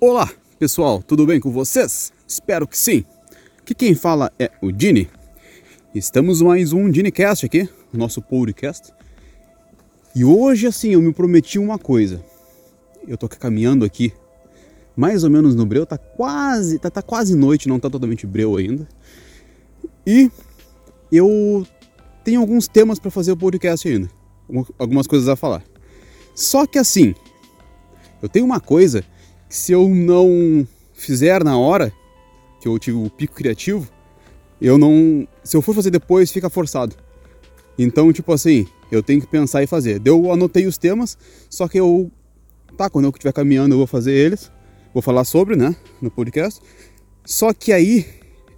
Olá, pessoal, tudo bem com vocês? Espero que sim. Que quem fala é o Dini. Estamos mais um DiniCast aqui, nosso podcast. E hoje, assim, eu me prometi uma coisa. Eu tô caminhando aqui, mais ou menos no breu, tá quase, tá, tá quase noite, não tá totalmente breu ainda. E eu tenho alguns temas para fazer o podcast ainda, algumas coisas a falar. Só que assim, eu tenho uma coisa que se eu não fizer na hora que eu tive o pico criativo, eu não, se eu for fazer depois fica forçado. Então, tipo assim, eu tenho que pensar e fazer. Eu anotei os temas, só que eu tá, quando eu estiver caminhando eu vou fazer eles, vou falar sobre, né, no podcast. Só que aí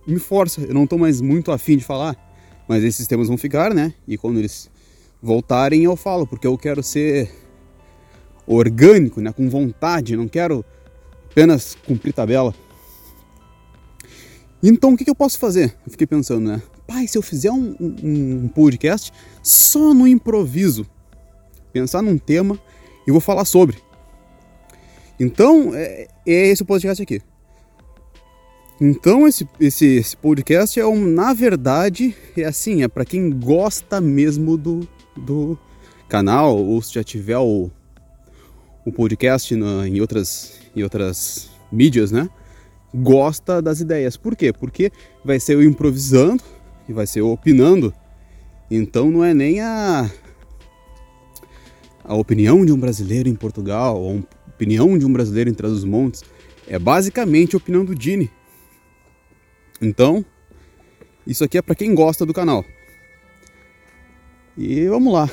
me força, eu não tô mais muito afim de falar, mas esses temas vão ficar, né? E quando eles voltarem eu falo, porque eu quero ser orgânico, né, com vontade, não quero apenas cumprir tabela. Então o que, que eu posso fazer? Eu fiquei pensando, né? Pai, se eu fizer um, um, um podcast só no improviso, pensar num tema e vou falar sobre. Então, é, é esse o podcast aqui. Então, esse, esse, esse podcast é um, na verdade, é assim, é para quem gosta mesmo do, do canal, ou se já tiver o, o podcast na, em, outras, em outras mídias, né? Gosta das ideias. Por quê? Porque vai ser eu improvisando e vai ser eu opinando. Então não é nem a, a opinião de um brasileiro em Portugal, ou a opinião de um brasileiro em Trás dos Montes. É basicamente a opinião do Dini. Então, isso aqui é para quem gosta do canal. E vamos lá.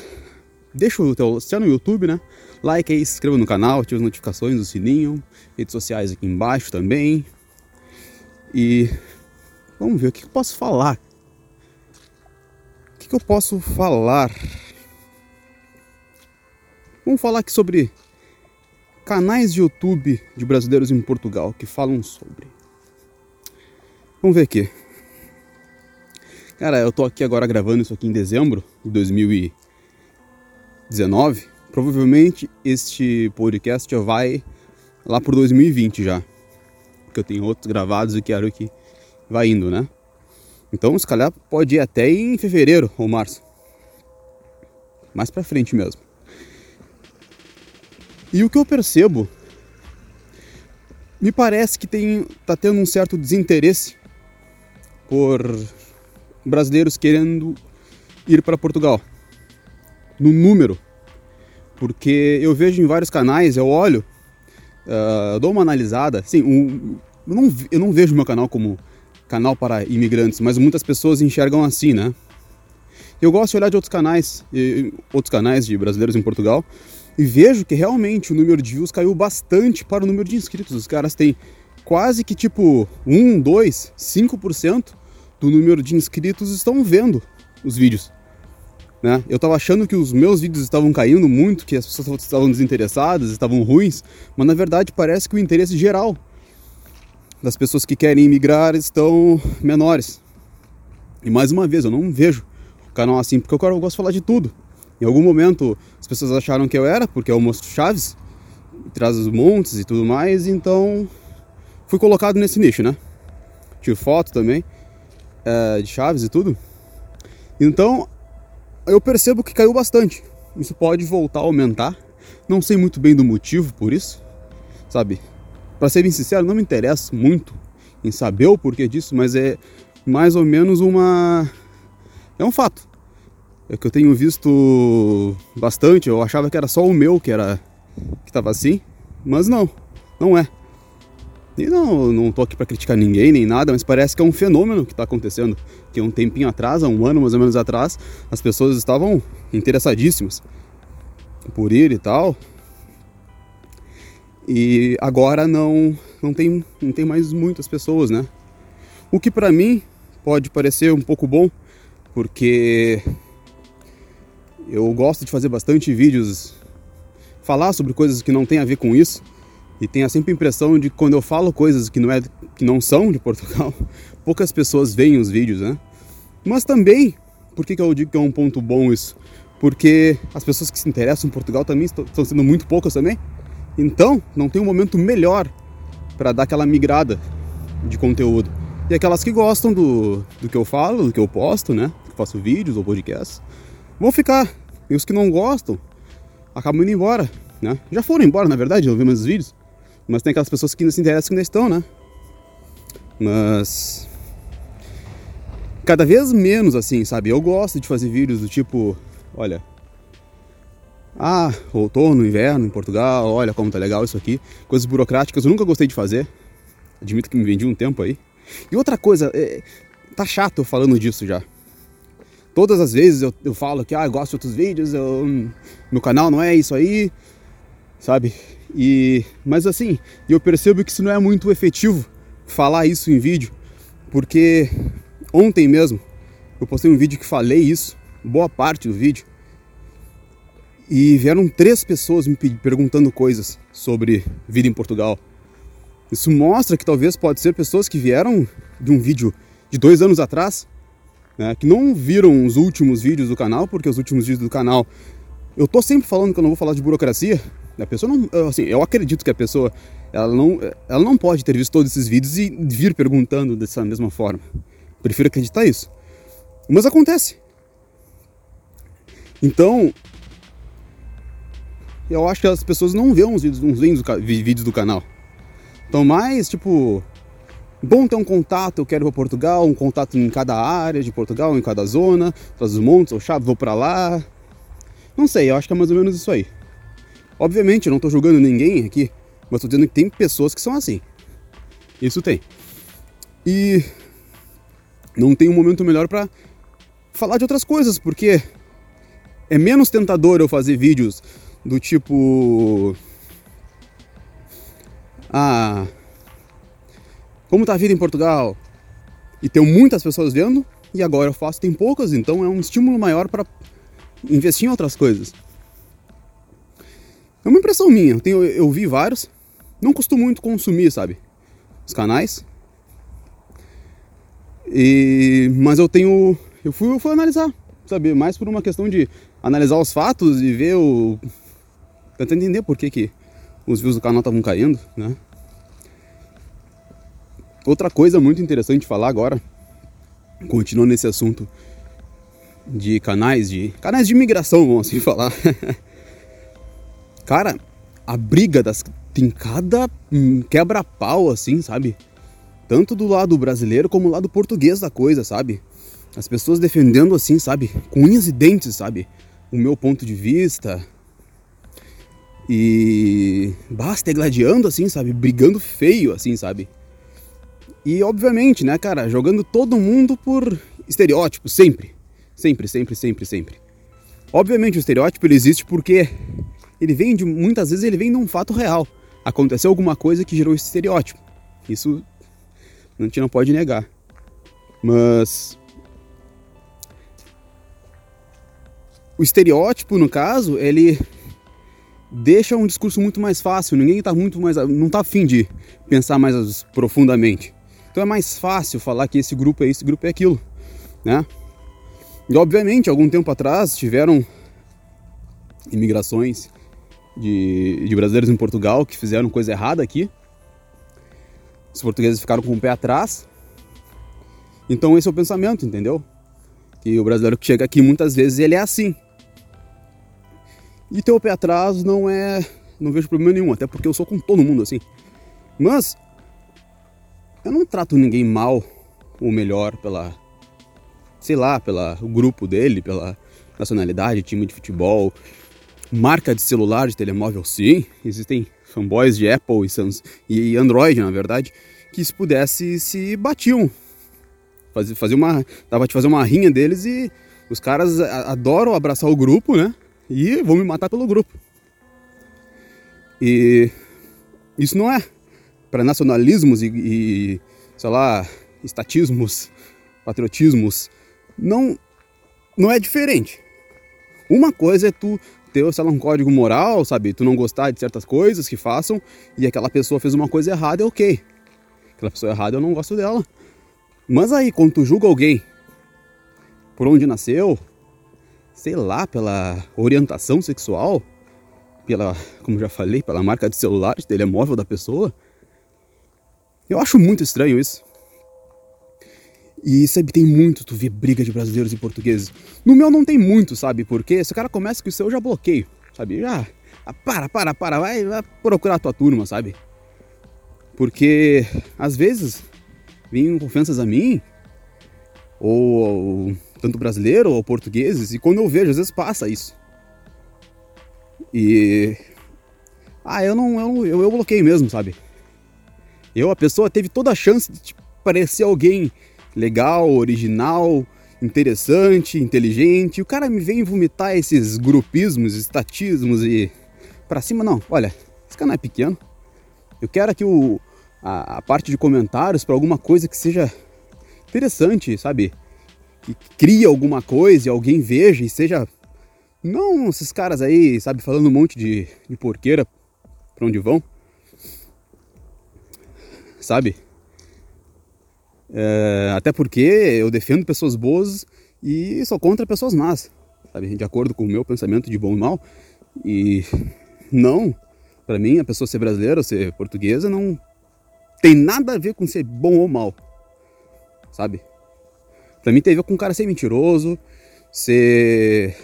Deixa o teu, se é no YouTube, né? Like aí, se inscreva no canal, ative as notificações do sininho, redes sociais aqui embaixo também. E vamos ver o que eu posso falar. O que eu posso falar? Vamos falar aqui sobre canais de YouTube de brasileiros em Portugal que falam sobre. Vamos ver aqui. Cara, eu tô aqui agora gravando isso aqui em dezembro de 2019. Provavelmente este podcast já vai lá por 2020 já. Porque eu tenho outros gravados e quero que vá indo, né? Então, se calhar pode ir até em fevereiro ou março. Mais pra frente mesmo. E o que eu percebo me parece que tem tá tendo um certo desinteresse por brasileiros querendo ir para Portugal. No número. Porque eu vejo em vários canais, eu olho, uh, dou uma analisada. Sim, um, eu, não, eu não vejo meu canal como canal para imigrantes, mas muitas pessoas enxergam assim, né? Eu gosto de olhar de outros canais, outros canais de brasileiros em Portugal, e vejo que realmente o número de views caiu bastante para o número de inscritos. Os caras têm quase que tipo 1, 2, 5% do número de inscritos estão vendo os vídeos. Né? Eu estava achando que os meus vídeos estavam caindo muito, que as pessoas estavam desinteressadas, estavam ruins, mas na verdade parece que o interesse geral das pessoas que querem imigrar estão menores. E mais uma vez, eu não vejo o canal assim, porque eu, gosto de falar de tudo. Em algum momento as pessoas acharam que eu era, porque eu mostro chaves, traz os montes e tudo mais, então fui colocado nesse nicho, né? Tiro foto também é, de chaves e tudo. Então eu percebo que caiu bastante. Isso pode voltar a aumentar. Não sei muito bem do motivo por isso, sabe? Para ser bem sincero, não me interessa muito em saber o porquê disso, mas é mais ou menos uma é um fato. É que eu tenho visto bastante, eu achava que era só o meu que era que estava assim, mas não, não é. E não, não tô aqui para criticar ninguém nem nada, mas parece que é um fenômeno que está acontecendo. Que um tempinho atrás, há um ano mais ou menos atrás, as pessoas estavam interessadíssimas por ir e tal. E agora não, não, tem, não tem mais muitas pessoas, né? O que para mim pode parecer um pouco bom, porque eu gosto de fazer bastante vídeos, falar sobre coisas que não tem a ver com isso e tenho sempre a impressão de que quando eu falo coisas que não, é, que não são de Portugal, poucas pessoas veem os vídeos, né? Mas também, por que, que eu digo que é um ponto bom isso? Porque as pessoas que se interessam em Portugal também estão, estão sendo muito poucas também. Então, não tem um momento melhor para dar aquela migrada de conteúdo. E aquelas que gostam do, do que eu falo, do que eu posto, né? Que faço vídeos ou podcasts, vão ficar. E os que não gostam acabam indo embora, né? Já foram embora, na verdade, eu vi meus vídeos. Mas tem aquelas pessoas que não se interessam que estão, né? Mas. Cada vez menos assim, sabe? Eu gosto de fazer vídeos do tipo: olha. Ah, outono, inverno em Portugal, olha como tá legal isso aqui. Coisas burocráticas eu nunca gostei de fazer. Admito que me vendi um tempo aí. E outra coisa, é, tá chato falando disso já. Todas as vezes eu, eu falo que ah, eu gosto de outros vídeos, eu, meu canal não é isso aí, sabe? E, mas assim, eu percebo que isso não é muito efetivo falar isso em vídeo, porque ontem mesmo eu postei um vídeo que falei isso, boa parte do vídeo, e vieram três pessoas me perguntando coisas sobre vida em Portugal. Isso mostra que talvez pode ser pessoas que vieram de um vídeo de dois anos atrás, né, que não viram os últimos vídeos do canal, porque os últimos vídeos do canal eu tô sempre falando que eu não vou falar de burocracia. A pessoa não, assim, eu acredito que a pessoa ela não, ela não pode ter visto todos esses vídeos e vir perguntando dessa mesma forma. Prefiro acreditar isso. Mas acontece. Então, eu acho que as pessoas não vêem uns vídeos, uns vídeos do canal. Então, mais tipo, bom ter um contato, eu quero ir para Portugal, um contato em cada área de Portugal, em cada zona, traz os montes, ou chave, vou para lá. Não sei, eu acho que é mais ou menos isso aí. Obviamente, eu não estou julgando ninguém aqui, mas estou dizendo que tem pessoas que são assim. Isso tem. E não tem um momento melhor para falar de outras coisas, porque é menos tentador eu fazer vídeos do tipo ah, como tá a vida em Portugal? E tem muitas pessoas vendo, e agora eu faço, tem poucas, então é um estímulo maior para investir em outras coisas. É uma impressão minha, eu, tenho, eu vi vários, não costumo muito consumir, sabe? Os canais. E, mas eu tenho. Eu fui, eu fui analisar, sabe? Mais por uma questão de analisar os fatos e ver o. Tentar entender por que, que os views do canal estavam caindo, né? Outra coisa muito interessante de falar agora, continuando nesse assunto de canais de canais de imigração, vamos assim falar. Cara, a briga das tem cada quebra-pau assim, sabe? Tanto do lado brasileiro como do lado português da coisa, sabe? As pessoas defendendo assim, sabe? Com unhas e dentes, sabe? O meu ponto de vista, e basta gladiando assim, sabe? Brigando feio assim, sabe? E obviamente, né, cara, jogando todo mundo por estereótipo, sempre. Sempre, sempre, sempre, sempre. Obviamente o estereótipo ele existe porque ele vem de muitas vezes ele vem de um fato real. Aconteceu alguma coisa que gerou esse estereótipo. Isso a gente não pode negar. Mas o estereótipo, no caso, ele deixa um discurso muito mais fácil, ninguém está muito mais não está afim de pensar mais profundamente. Então é mais fácil falar que esse grupo é esse grupo é aquilo, né? E obviamente, algum tempo atrás tiveram imigrações de, de brasileiros em Portugal que fizeram coisa errada aqui. Os portugueses ficaram com o pé atrás. Então esse é o pensamento, entendeu? Que o brasileiro que chega aqui muitas vezes ele é assim. E ter o pé atrás não é. Não vejo problema nenhum, até porque eu sou com todo mundo assim. Mas. Eu não trato ninguém mal ou melhor pela. Sei lá, pelo grupo dele, pela nacionalidade, time de futebol, marca de celular, de telemóvel, sim. Existem fanboys de Apple e, Samsung, e Android, na verdade, que se pudesse se batiam. Fazer, fazer uma. Dava de fazer uma rinha deles e os caras adoram abraçar o grupo, né? e vão me matar pelo grupo. E isso não é para nacionalismos e, e, sei lá, estatismos, patriotismos. Não, não é diferente. Uma coisa é tu ter, sei lá, um código moral, sabe? Tu não gostar de certas coisas que façam e aquela pessoa fez uma coisa errada, é ok. Aquela pessoa errada eu não gosto dela. Mas aí, quando tu julga alguém por onde nasceu, sei lá, pela orientação sexual, pela, como já falei, pela marca de celular, de telemóvel da pessoa, Eu acho muito estranho isso. E sempre tem muito, tu vê briga de brasileiros e portugueses. No meu não tem muito, sabe? Porque se o cara começa com isso, eu já bloqueio, sabe? Já. Ah, para, para, para, vai, vai procurar a tua turma, sabe? Porque às vezes vêm ofensas a mim, ou, ou tanto brasileiro ou portugueses, e quando eu vejo, às vezes passa isso. E. Ah, eu não. Eu, eu, eu bloqueei mesmo, sabe? Eu, a pessoa teve toda a chance de tipo, parecer alguém legal, original, interessante, inteligente. E o cara me vem vomitar esses grupismos, estatismos e. Pra cima, não. Olha, esse canal é pequeno. Eu quero aqui o, a, a parte de comentários para alguma coisa que seja interessante, sabe? Que crie alguma coisa e alguém veja e seja. Não esses caras aí, sabe, falando um monte de, de porqueira pra onde vão. Sabe? É, até porque eu defendo pessoas boas e sou contra pessoas más, sabe? De acordo com o meu pensamento de bom e mal. E não, para mim, a pessoa ser brasileira ou ser portuguesa não tem nada a ver com ser bom ou mal, sabe? Pra mim tem a ver com o cara ser mentiroso, ser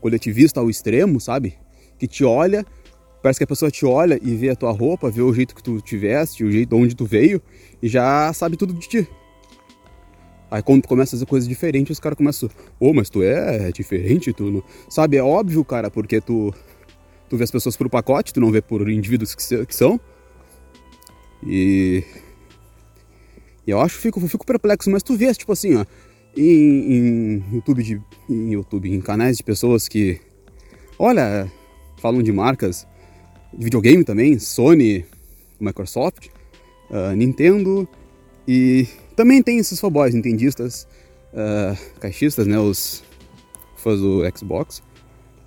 coletivista ao extremo, sabe? Que te olha, parece que a pessoa te olha e vê a tua roupa, vê o jeito que tu te veste, o jeito de onde tu veio e já sabe tudo de ti. Aí quando tu começa a fazer coisas diferentes, os caras começam, ô, oh, mas tu é diferente, tu não... Sabe, é óbvio, cara, porque tu, tu vê as pessoas por pacote, tu não vê por indivíduos que, que são. E, e eu acho, fico, fico perplexo, mas tu vês, tipo assim, ó, em, em YouTube, de, em YouTube, em canais de pessoas que, olha, falam de marcas videogame também, Sony, Microsoft, uh, Nintendo e também tem esses fanboys, nintendistas, uh, caixistas, né, os fãs do Xbox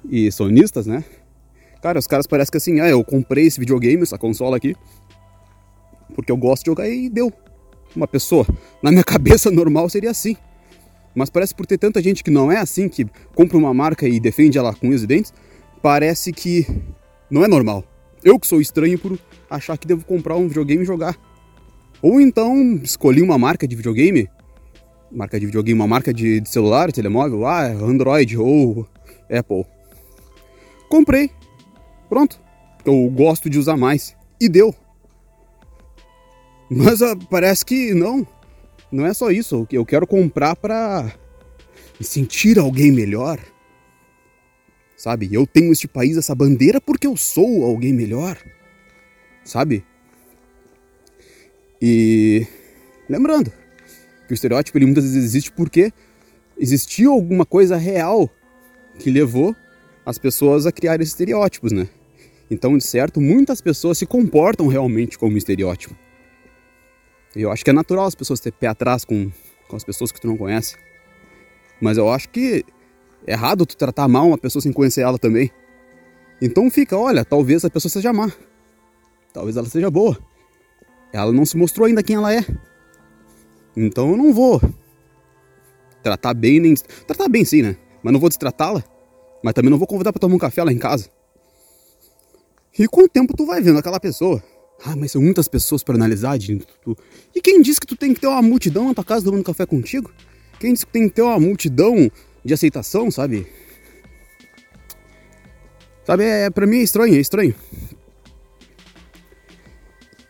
e sonistas, né? Cara, os caras parecem que assim, ah, eu comprei esse videogame, essa consola aqui, porque eu gosto de jogar e deu. Uma pessoa, na minha cabeça normal seria assim. Mas parece por ter tanta gente que não é assim, que compra uma marca e defende ela com unhas e dentes, parece que não é normal. Eu que sou estranho por achar que devo comprar um videogame e jogar. Ou então escolhi uma marca de videogame, marca de videogame, uma marca de, de celular, telemóvel, ah, Android ou Apple. Comprei. Pronto. Eu gosto de usar mais. E deu. Mas uh, parece que não. Não é só isso. Eu quero comprar para me sentir alguém melhor. Sabe? Eu tenho este país, essa bandeira, porque eu sou alguém melhor. Sabe? E lembrando que o estereótipo ele muitas vezes existe porque existiu alguma coisa real que levou as pessoas a criar esses estereótipos, né? Então, de certo, muitas pessoas se comportam realmente como estereótipo. Eu acho que é natural as pessoas ter pé atrás com, com as pessoas que tu não conhece. Mas eu acho que errado tu tratar mal uma pessoa sem conhecer ela também. Então fica, olha, talvez a pessoa seja má. Talvez ela seja boa. Ela não se mostrou ainda quem ela é. Então eu não vou tratar bem nem. Tratar bem sim, né? Mas não vou destratá-la. Mas também não vou convidar para tomar um café lá em casa. E com o tempo tu vai vendo aquela pessoa. Ah, mas são muitas pessoas para analisar. Tu... E quem disse que tu tem que ter uma multidão na tua casa tomando café contigo? Quem disse que tem que ter uma multidão de aceitação, sabe? Sabe, é, pra mim é estranho, é estranho.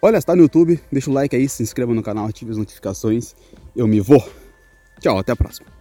Olha, está no YouTube, deixa o like aí, se inscreva no canal, ative as notificações. Eu me vou. Tchau, até a próxima.